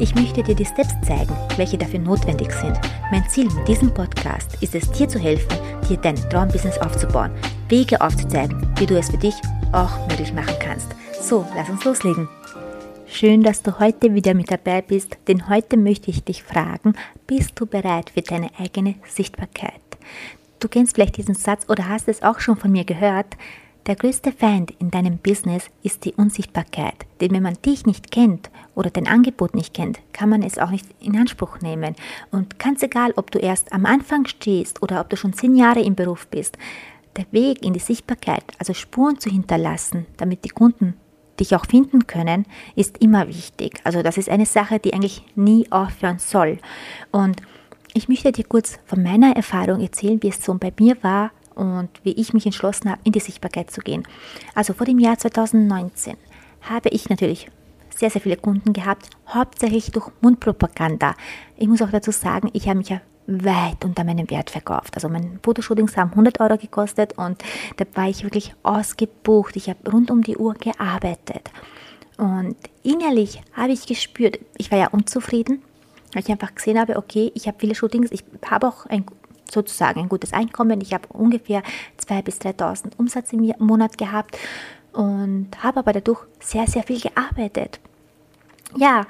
Ich möchte dir die Steps zeigen, welche dafür notwendig sind. Mein Ziel mit diesem Podcast ist es, dir zu helfen, dir dein Traumbusiness aufzubauen, Wege aufzuzeigen, wie du es für dich auch möglich machen kannst. So, lass uns loslegen. Schön, dass du heute wieder mit dabei bist, denn heute möchte ich dich fragen, bist du bereit für deine eigene Sichtbarkeit? Du kennst vielleicht diesen Satz oder hast es auch schon von mir gehört. Der größte Feind in deinem Business ist die Unsichtbarkeit. Denn wenn man dich nicht kennt oder dein Angebot nicht kennt, kann man es auch nicht in Anspruch nehmen. Und ganz egal, ob du erst am Anfang stehst oder ob du schon zehn Jahre im Beruf bist, der Weg in die Sichtbarkeit, also Spuren zu hinterlassen, damit die Kunden dich auch finden können, ist immer wichtig. Also das ist eine Sache, die eigentlich nie aufhören soll. Und ich möchte dir kurz von meiner Erfahrung erzählen, wie es so bei mir war, und wie ich mich entschlossen habe, in die Sichtbarkeit zu gehen. Also vor dem Jahr 2019 habe ich natürlich sehr, sehr viele Kunden gehabt, hauptsächlich durch Mundpropaganda. Ich muss auch dazu sagen, ich habe mich ja weit unter meinem Wert verkauft. Also meine Fotoshootings haben 100 Euro gekostet und da war ich wirklich ausgebucht. Ich habe rund um die Uhr gearbeitet. Und innerlich habe ich gespürt, ich war ja unzufrieden, weil ich einfach gesehen habe, okay, ich habe viele Shootings, ich habe auch ein sozusagen ein gutes Einkommen. Ich habe ungefähr 2.000 bis 3.000 Umsatz im Monat gehabt und habe aber dadurch sehr, sehr viel gearbeitet. Ja,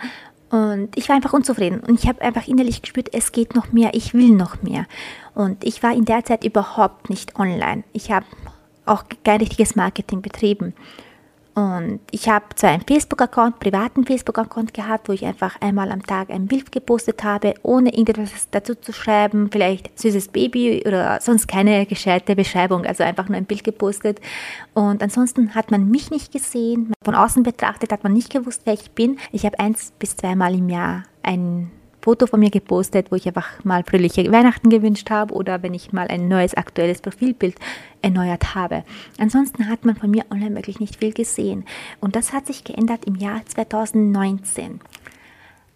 und ich war einfach unzufrieden und ich habe einfach innerlich gespürt, es geht noch mehr, ich will noch mehr. Und ich war in der Zeit überhaupt nicht online. Ich habe auch kein richtiges Marketing betrieben. Und ich habe zwar einen Facebook-Account, privaten Facebook-Account gehabt, wo ich einfach einmal am Tag ein Bild gepostet habe, ohne irgendwas dazu zu schreiben, vielleicht süßes Baby oder sonst keine gescheite Beschreibung, also einfach nur ein Bild gepostet. Und ansonsten hat man mich nicht gesehen. Von außen betrachtet hat man nicht gewusst, wer ich bin. Ich habe eins bis zweimal im Jahr ein Foto von mir gepostet, wo ich einfach mal fröhliche Weihnachten gewünscht habe oder wenn ich mal ein neues aktuelles Profilbild erneuert habe. Ansonsten hat man von mir online wirklich nicht viel gesehen. Und das hat sich geändert im Jahr 2019.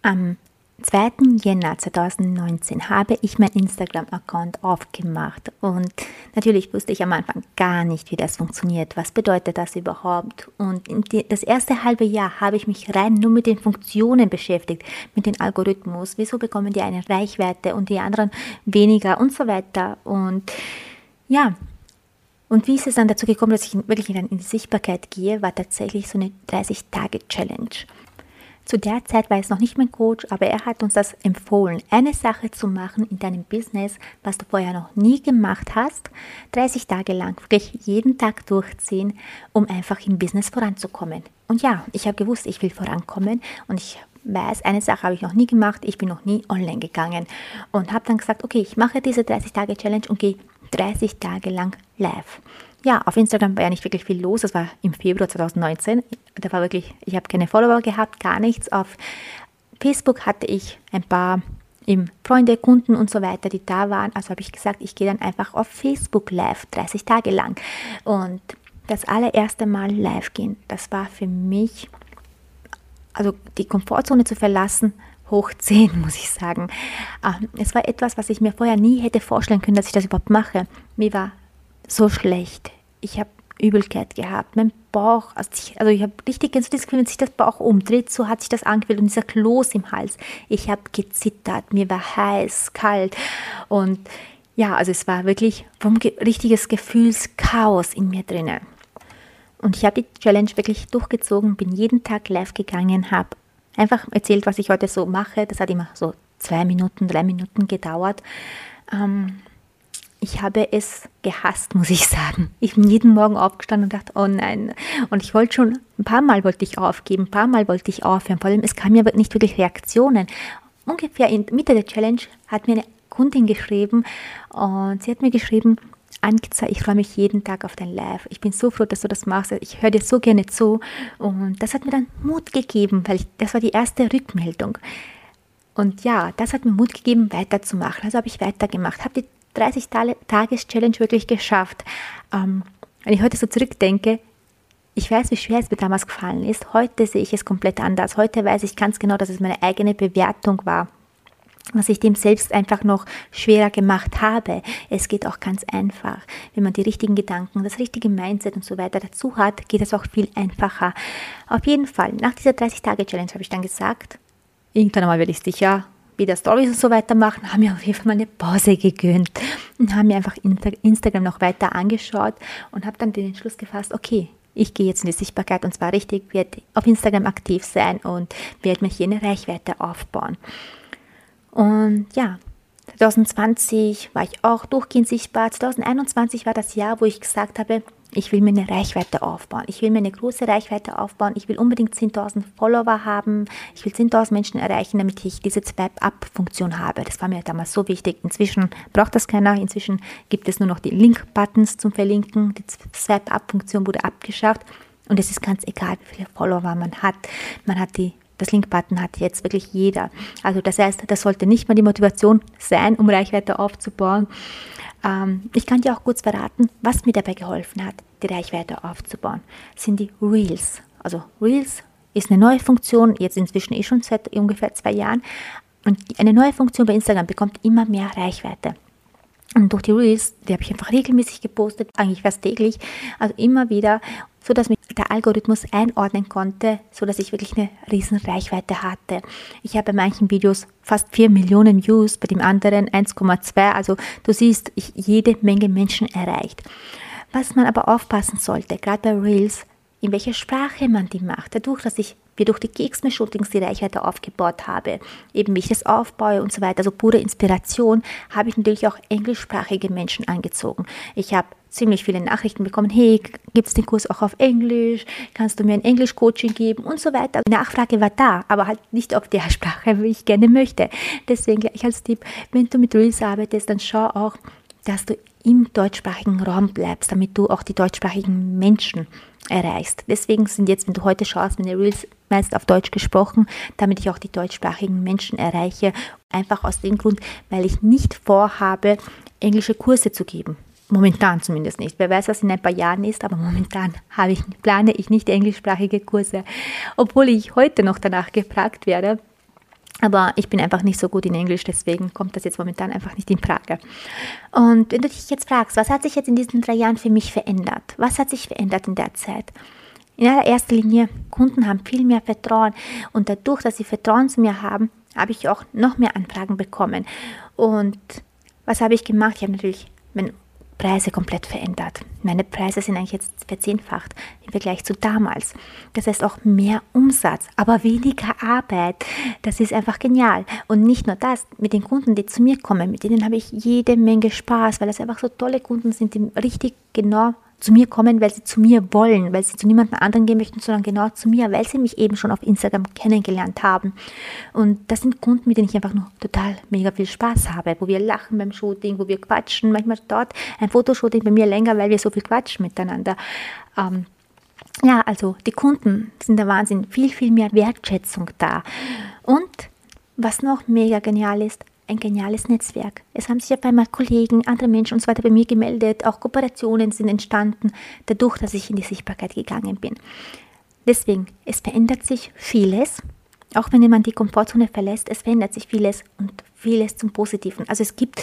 Am 2. Jänner 2019 habe ich mein Instagram-Account aufgemacht und natürlich wusste ich am Anfang gar nicht, wie das funktioniert. Was bedeutet das überhaupt? Und das erste halbe Jahr habe ich mich rein nur mit den Funktionen beschäftigt, mit dem Algorithmus. Wieso bekommen die eine Reichweite und die anderen weniger und so weiter. Und ja, und wie ist es dann dazu gekommen, dass ich wirklich in die Sichtbarkeit gehe, war tatsächlich so eine 30-Tage-Challenge. Zu der Zeit war es noch nicht mein Coach, aber er hat uns das empfohlen, eine Sache zu machen in deinem Business, was du vorher noch nie gemacht hast, 30 Tage lang, wirklich jeden Tag durchziehen, um einfach im Business voranzukommen. Und ja, ich habe gewusst, ich will vorankommen und ich weiß, eine Sache habe ich noch nie gemacht, ich bin noch nie online gegangen und habe dann gesagt, okay, ich mache diese 30 Tage Challenge und gehe 30 Tage lang live ja, auf Instagram war ja nicht wirklich viel los. Das war im Februar 2019. Da war wirklich, ich habe keine Follower gehabt, gar nichts. Auf Facebook hatte ich ein paar eben Freunde, Kunden und so weiter, die da waren. Also habe ich gesagt, ich gehe dann einfach auf Facebook live, 30 Tage lang. Und das allererste Mal live gehen, das war für mich, also die Komfortzone zu verlassen, hoch 10, muss ich sagen. Ähm, es war etwas, was ich mir vorher nie hätte vorstellen können, dass ich das überhaupt mache. Mir war so schlecht. Ich habe Übelkeit gehabt. Mein Bauch, also ich, also ich habe richtig so das Gefühl, wenn sich das Bauch umdreht, so hat sich das angefühlt und dieser Kloß im Hals. Ich habe gezittert, mir war heiß, kalt und ja, also es war wirklich ge richtiges Gefühlschaos in mir drinnen. Und ich habe die Challenge wirklich durchgezogen, bin jeden Tag live gegangen, habe einfach erzählt, was ich heute so mache. Das hat immer so zwei Minuten, drei Minuten gedauert. Ähm, ich habe es gehasst, muss ich sagen. Ich bin jeden Morgen aufgestanden und dachte, oh nein. Und ich wollte schon, ein paar Mal wollte ich aufgeben, ein paar Mal wollte ich aufhören. Vor allem, es kamen ja nicht wirklich Reaktionen. Ungefähr in Mitte der Challenge hat mir eine Kundin geschrieben und sie hat mir geschrieben, Ankiza, ich freue mich jeden Tag auf dein Live. Ich bin so froh, dass du das machst. Ich höre dir so gerne zu. Und das hat mir dann Mut gegeben, weil ich, das war die erste Rückmeldung. Und ja, das hat mir Mut gegeben, weiterzumachen. Also habe ich weitergemacht, habe die 30-Tages-Challenge wirklich geschafft. Ähm, wenn ich heute so zurückdenke, ich weiß, wie schwer es mir damals gefallen ist. Heute sehe ich es komplett anders. Heute weiß ich ganz genau, dass es meine eigene Bewertung war was ich dem selbst einfach noch schwerer gemacht habe. Es geht auch ganz einfach. Wenn man die richtigen Gedanken, das richtige Mindset und so weiter dazu hat, geht es auch viel einfacher. Auf jeden Fall, nach dieser 30-Tage-Challenge habe ich dann gesagt, irgendwann einmal werde ich sicher wieder Stories und so weiter machen, haben mir auf jeden Fall mal eine Pause gegönnt und haben mir einfach Instagram noch weiter angeschaut und habe dann den Entschluss gefasst, okay, ich gehe jetzt in die Sichtbarkeit und zwar richtig, werde auf Instagram aktiv sein und werde mir hier eine Reichweite aufbauen. Und ja, 2020 war ich auch durchgehend sichtbar. 2021 war das Jahr, wo ich gesagt habe, ich will mir eine Reichweite aufbauen. Ich will mir eine große Reichweite aufbauen. Ich will unbedingt 10.000 Follower haben. Ich will 10.000 Menschen erreichen, damit ich diese Swipe-Up-Funktion habe. Das war mir damals so wichtig. Inzwischen braucht das keiner. Inzwischen gibt es nur noch die Link-Buttons zum Verlinken. Die Swipe-Up-Funktion wurde abgeschafft. Und es ist ganz egal, wie viele Follower man hat. Man hat die das Link-Button hat jetzt wirklich jeder. Also das heißt, das sollte nicht mal die Motivation sein, um Reichweite aufzubauen. Ähm, ich kann dir auch kurz verraten, was mir dabei geholfen hat, die Reichweite aufzubauen, sind die Reels. Also Reels ist eine neue Funktion, jetzt inzwischen eh schon seit ungefähr zwei Jahren. Und eine neue Funktion bei Instagram bekommt immer mehr Reichweite. Und durch die Reels, die habe ich einfach regelmäßig gepostet, eigentlich fast täglich, also immer wieder, so dass mich der Algorithmus einordnen konnte, so dass ich wirklich eine riesen Reichweite hatte. Ich habe bei manchen Videos fast 4 Millionen Views, bei dem anderen 1,2. Also du siehst, ich jede Menge Menschen erreicht. Was man aber aufpassen sollte, gerade bei Reels, in welcher Sprache man die macht. Dadurch, dass ich mir durch die Keksme-Shootings die Reichweite aufgebaut habe, eben wie ich das aufbaue und so weiter, also pure Inspiration, habe ich natürlich auch englischsprachige Menschen angezogen. Ich habe ziemlich viele Nachrichten bekommen, hey, gibt es den Kurs auch auf Englisch? Kannst du mir ein Englisch-Coaching geben? Und so weiter. Die Nachfrage war da, aber halt nicht auf der Sprache, wie ich gerne möchte. Deswegen gleich als Tipp, wenn du mit Reels arbeitest, dann schau auch, dass du im deutschsprachigen Raum bleibst, damit du auch die deutschsprachigen Menschen erreichst. Deswegen sind jetzt, wenn du heute schaust, meine Reels meist auf Deutsch gesprochen, damit ich auch die deutschsprachigen Menschen erreiche. Einfach aus dem Grund, weil ich nicht vorhabe, englische Kurse zu geben. Momentan zumindest nicht. Wer weiß, was in ein paar Jahren ist, aber momentan ich, plane ich nicht englischsprachige Kurse, obwohl ich heute noch danach gefragt werde. Aber ich bin einfach nicht so gut in Englisch, deswegen kommt das jetzt momentan einfach nicht in Frage. Und wenn du dich jetzt fragst, was hat sich jetzt in diesen drei Jahren für mich verändert? Was hat sich verändert in der Zeit? In allererster Linie, Kunden haben viel mehr Vertrauen und dadurch, dass sie Vertrauen zu mir haben, habe ich auch noch mehr Anfragen bekommen. Und was habe ich gemacht? Ich habe natürlich mein Preise komplett verändert. Meine Preise sind eigentlich jetzt verzehnfacht im Vergleich zu damals. Das heißt auch mehr Umsatz, aber weniger Arbeit. Das ist einfach genial. Und nicht nur das, mit den Kunden, die zu mir kommen, mit denen habe ich jede Menge Spaß, weil das einfach so tolle Kunden sind, die richtig genau zu mir kommen, weil sie zu mir wollen, weil sie zu niemandem anderen gehen möchten, sondern genau zu mir, weil sie mich eben schon auf Instagram kennengelernt haben. Und das sind Kunden, mit denen ich einfach nur total mega viel Spaß habe, wo wir lachen beim Shooting, wo wir quatschen, manchmal dort ein Fotoshooting bei mir länger, weil wir so viel quatschen miteinander. Ähm, ja, also die Kunden sind der Wahnsinn, viel, viel mehr Wertschätzung da. Und was noch mega genial ist, ein geniales Netzwerk. Es haben sich auf einmal Kollegen, andere Menschen und so weiter bei mir gemeldet, auch Kooperationen sind entstanden, dadurch, dass ich in die Sichtbarkeit gegangen bin. Deswegen, es verändert sich vieles, auch wenn man die Komfortzone verlässt, es verändert sich vieles und vieles zum Positiven. Also es gibt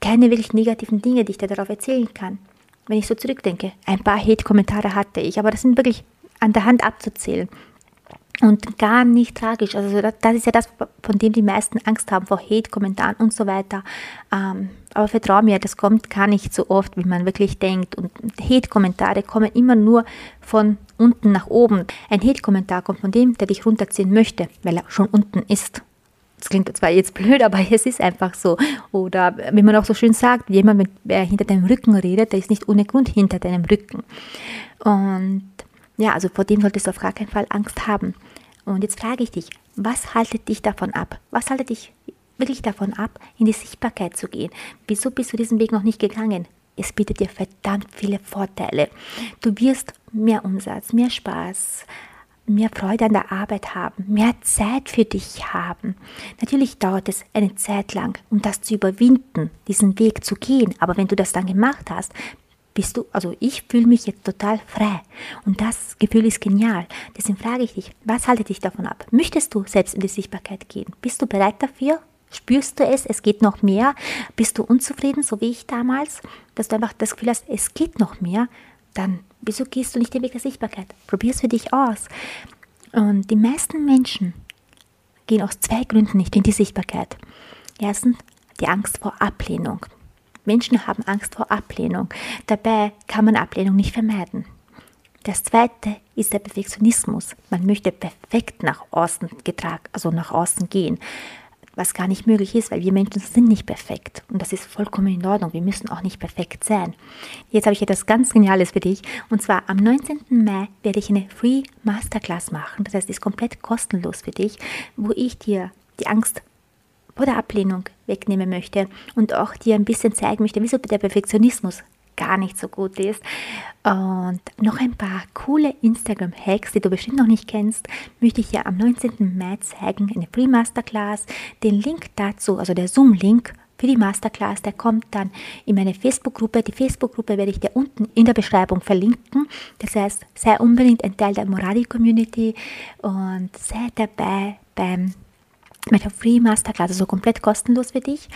keine wirklich negativen Dinge, die ich dir darauf erzählen kann. Wenn ich so zurückdenke, ein paar Hate-Kommentare hatte ich, aber das sind wirklich an der Hand abzuzählen und gar nicht tragisch. Also das ist ja das, von dem die meisten Angst haben, vor Hate-Kommentaren und so weiter. Ähm, aber vertrau mir, das kommt gar nicht so oft, wie man wirklich denkt. Und Hate-Kommentare kommen immer nur von unten nach oben. Ein Hate-Kommentar kommt von dem, der dich runterziehen möchte, weil er schon unten ist. Das klingt zwar jetzt blöd, aber es ist einfach so. Oder wie man auch so schön sagt, jemand, der hinter deinem Rücken redet, der ist nicht ohne Grund hinter deinem Rücken. Und ja, also vor dem solltest du auf gar keinen Fall Angst haben. Und jetzt frage ich dich, was haltet dich davon ab? Was haltet dich wirklich davon ab, in die Sichtbarkeit zu gehen? Wieso bist du diesen Weg noch nicht gegangen? Es bietet dir verdammt viele Vorteile. Du wirst mehr Umsatz, mehr Spaß, mehr Freude an der Arbeit haben, mehr Zeit für dich haben. Natürlich dauert es eine Zeit lang, um das zu überwinden, diesen Weg zu gehen. Aber wenn du das dann gemacht hast, bist du, also ich fühle mich jetzt total frei. Und das Gefühl ist genial. Deswegen frage ich dich, was haltet dich davon ab? Möchtest du selbst in die Sichtbarkeit gehen? Bist du bereit dafür? Spürst du es? Es geht noch mehr? Bist du unzufrieden, so wie ich damals? Dass du einfach das Gefühl hast, es geht noch mehr? Dann wieso gehst du nicht den Weg der Sichtbarkeit? Probier es für dich aus. Und die meisten Menschen gehen aus zwei Gründen nicht in die Sichtbarkeit. Erstens die Angst vor Ablehnung. Menschen haben Angst vor Ablehnung. Dabei kann man Ablehnung nicht vermeiden. Das zweite ist der Perfektionismus. Man möchte perfekt nach außen getragen, also nach außen gehen was gar nicht möglich ist, weil wir Menschen sind nicht perfekt. Und das ist vollkommen in Ordnung. Wir müssen auch nicht perfekt sein. Jetzt habe ich etwas ganz Geniales für dich. Und zwar am 19. Mai werde ich eine Free Masterclass machen. Das heißt, es ist komplett kostenlos für dich, wo ich dir die Angst vor der Ablehnung wegnehmen möchte und auch dir ein bisschen zeigen möchte, wieso der Perfektionismus gar nicht so gut ist. Und noch ein paar coole Instagram-Hacks, die du bestimmt noch nicht kennst, möchte ich dir am 19. Mai zeigen, eine Free Masterclass. Den Link dazu, also der Zoom-Link für die Masterclass, der kommt dann in meine Facebook-Gruppe. Die Facebook-Gruppe werde ich dir unten in der Beschreibung verlinken. Das heißt, sei unbedingt ein Teil der Moradi-Community und sei dabei beim mit der Free Masterclass, also komplett kostenlos für dich.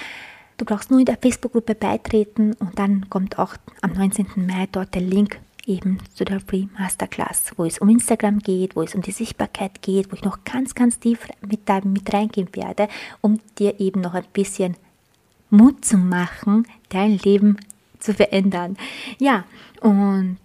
Du brauchst nur in der Facebook-Gruppe beitreten und dann kommt auch am 19. Mai dort der Link eben zu der Free Masterclass, wo es um Instagram geht, wo es um die Sichtbarkeit geht, wo ich noch ganz, ganz tief mit, da, mit reingehen werde, um dir eben noch ein bisschen Mut zu machen, dein Leben zu verändern. Ja, und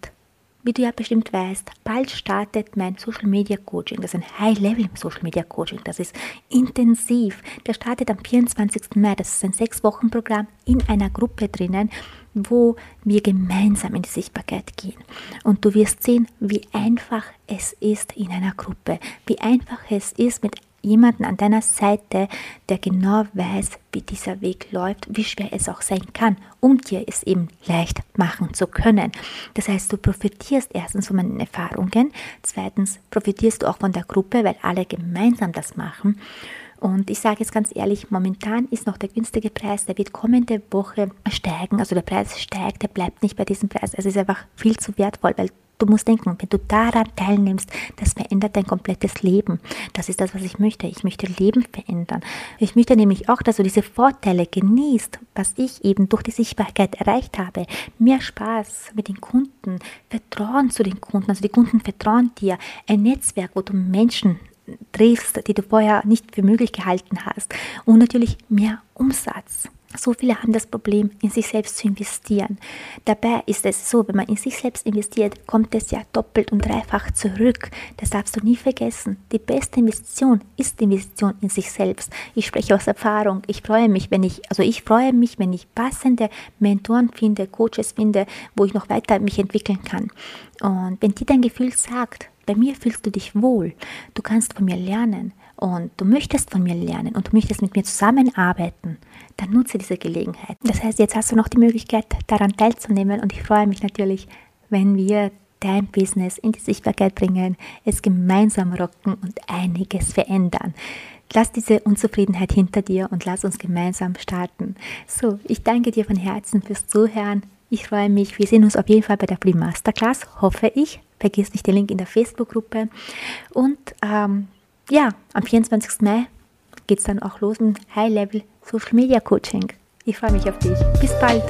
wie du ja bestimmt weißt, bald startet mein Social Media Coaching. Das ist ein High-Level Social Media Coaching. Das ist intensiv. Der startet am 24. Mai. Das ist ein Sechs-Wochen-Programm in einer Gruppe drinnen, wo wir gemeinsam in die Sichtbarkeit gehen. Und du wirst sehen, wie einfach es ist in einer Gruppe, wie einfach es ist, mit jemanden an deiner Seite, der genau weiß, wie dieser Weg läuft, wie schwer es auch sein kann, um dir es eben leicht machen zu können. Das heißt, du profitierst erstens von meinen Erfahrungen, zweitens profitierst du auch von der Gruppe, weil alle gemeinsam das machen. Und ich sage jetzt ganz ehrlich, momentan ist noch der günstige Preis, der wird kommende Woche steigen. Also der Preis steigt, der bleibt nicht bei diesem Preis. Es ist einfach viel zu wertvoll, weil Du musst denken, wenn du daran teilnimmst, das verändert dein komplettes Leben. Das ist das, was ich möchte. Ich möchte Leben verändern. Ich möchte nämlich auch, dass du diese Vorteile genießt, was ich eben durch die Sichtbarkeit erreicht habe. Mehr Spaß mit den Kunden, Vertrauen zu den Kunden, also die Kunden vertrauen dir, ein Netzwerk, wo du Menschen triffst, die du vorher nicht für möglich gehalten hast und natürlich mehr Umsatz. So viele haben das Problem, in sich selbst zu investieren. Dabei ist es so, wenn man in sich selbst investiert, kommt es ja doppelt und dreifach zurück. Das darfst du nie vergessen. Die beste Investition ist die Investition in sich selbst. Ich spreche aus Erfahrung. Ich freue mich, wenn ich, also ich freue mich, wenn ich passende Mentoren finde, Coaches finde, wo ich noch weiter mich entwickeln kann. Und wenn dir dein Gefühl sagt, bei mir fühlst du dich wohl, du kannst von mir lernen, und du möchtest von mir lernen und du möchtest mit mir zusammenarbeiten, dann nutze diese Gelegenheit. Das heißt, jetzt hast du noch die Möglichkeit, daran teilzunehmen und ich freue mich natürlich, wenn wir dein Business in die Sichtbarkeit bringen, es gemeinsam rocken und einiges verändern. Lass diese Unzufriedenheit hinter dir und lass uns gemeinsam starten. So, ich danke dir von Herzen fürs Zuhören. Ich freue mich. Wir sehen uns auf jeden Fall bei der Free Masterclass, hoffe ich. Vergiss nicht den Link in der Facebook-Gruppe. Und ähm, ja, am 24. Mai geht es dann auch los mit High-Level Social Media Coaching. Ich freue mich auf dich. Bis bald.